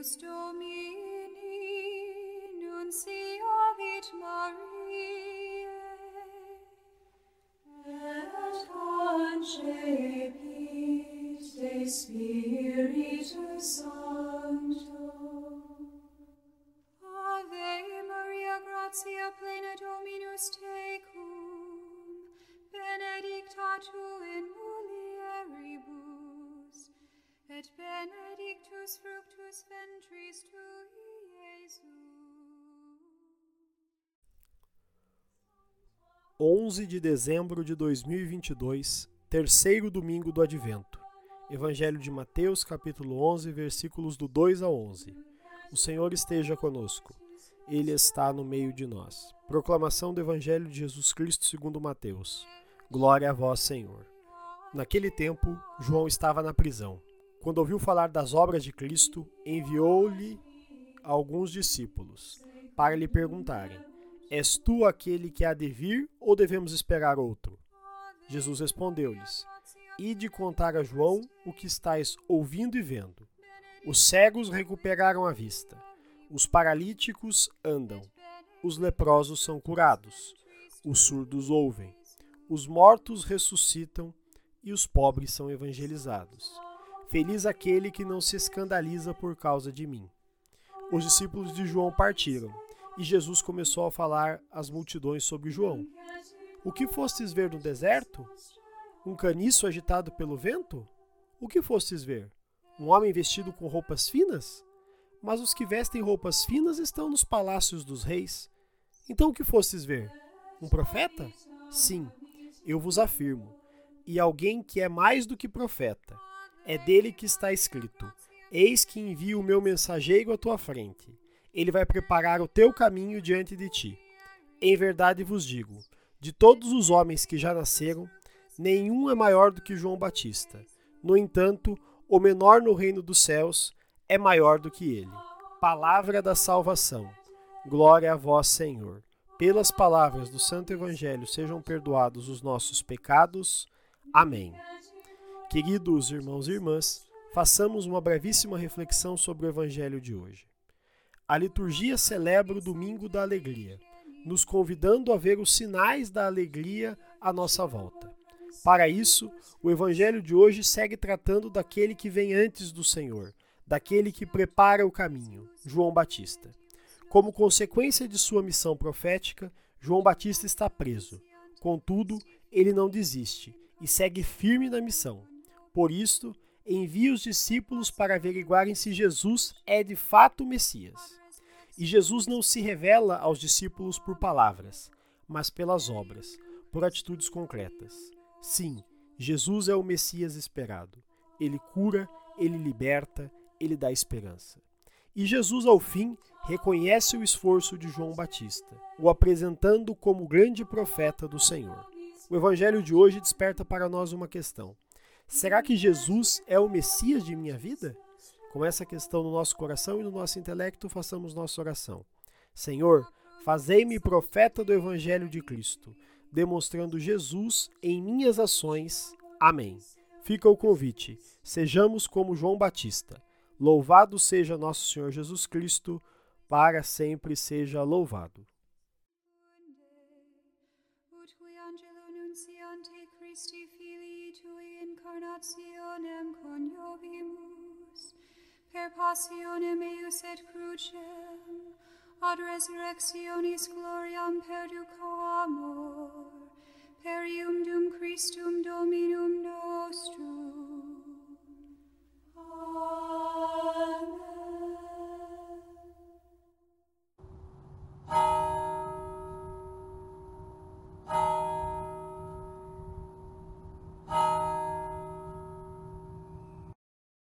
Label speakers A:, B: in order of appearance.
A: Ejus Domini, nunciavit Mariae, et concepit de Spiritus Sancto. Ave Maria, gratia plena Dominus tecum, benedicta tu in mulieribus, et benedictus fructus ventris
B: 11 de dezembro de 2022, terceiro domingo do Advento. Evangelho de Mateus, capítulo 11, versículos do 2 a 11. O Senhor esteja conosco. Ele está no meio de nós. Proclamação do Evangelho de Jesus Cristo segundo Mateus. Glória a vós, Senhor. Naquele tempo, João estava na prisão. Quando ouviu falar das obras de Cristo, enviou-lhe alguns discípulos para lhe perguntarem: És tu aquele que há de vir ou devemos esperar outro? Jesus respondeu-lhes: Ide contar a João o que estáis ouvindo e vendo. Os cegos recuperaram a vista, os paralíticos andam, os leprosos são curados, os surdos ouvem, os mortos ressuscitam e os pobres são evangelizados. Feliz aquele que não se escandaliza por causa de mim. Os discípulos de João partiram e Jesus começou a falar às multidões sobre João. O que fostes ver no deserto? Um caniço agitado pelo vento? O que fostes ver? Um homem vestido com roupas finas? Mas os que vestem roupas finas estão nos palácios dos reis. Então o que fostes ver? Um profeta? Sim, eu vos afirmo. E alguém que é mais do que profeta. É dele que está escrito: Eis que envio o meu mensageiro à tua frente ele vai preparar o teu caminho diante de ti. Em verdade vos digo: de todos os homens que já nasceram, nenhum é maior do que João Batista. No entanto, o menor no reino dos céus é maior do que ele. Palavra da salvação. Glória a vós, Senhor. Pelas palavras do Santo Evangelho sejam perdoados os nossos pecados. Amém. Queridos irmãos e irmãs, façamos uma brevíssima reflexão sobre o Evangelho de hoje. A liturgia celebra o Domingo da Alegria, nos convidando a ver os sinais da alegria à nossa volta. Para isso, o Evangelho de hoje segue tratando daquele que vem antes do Senhor, daquele que prepara o caminho, João Batista. Como consequência de sua missão profética, João Batista está preso. Contudo, ele não desiste e segue firme na missão. Por isto, envia os discípulos para averiguarem se Jesus é de fato o Messias. E Jesus não se revela aos discípulos por palavras, mas pelas obras, por atitudes concretas. Sim, Jesus é o Messias esperado. Ele cura, ele liberta, ele dá esperança. E Jesus, ao fim, reconhece o esforço de João Batista, o apresentando como grande profeta do Senhor. O evangelho de hoje desperta para nós uma questão: será que Jesus é o Messias de minha vida? Com essa questão no nosso coração e no nosso intelecto, façamos nossa oração. Senhor, fazei-me profeta do Evangelho de Cristo, demonstrando Jesus em minhas ações. Amém. Fica o convite. Sejamos como João Batista. Louvado seja nosso Senhor Jesus Cristo, para sempre seja louvado. Christi Filii Tui incarnationem coniovimus per passionem eius et crucem, ad resurrectionis gloriam perducamur, per ium dum Christum Dominum nostrum,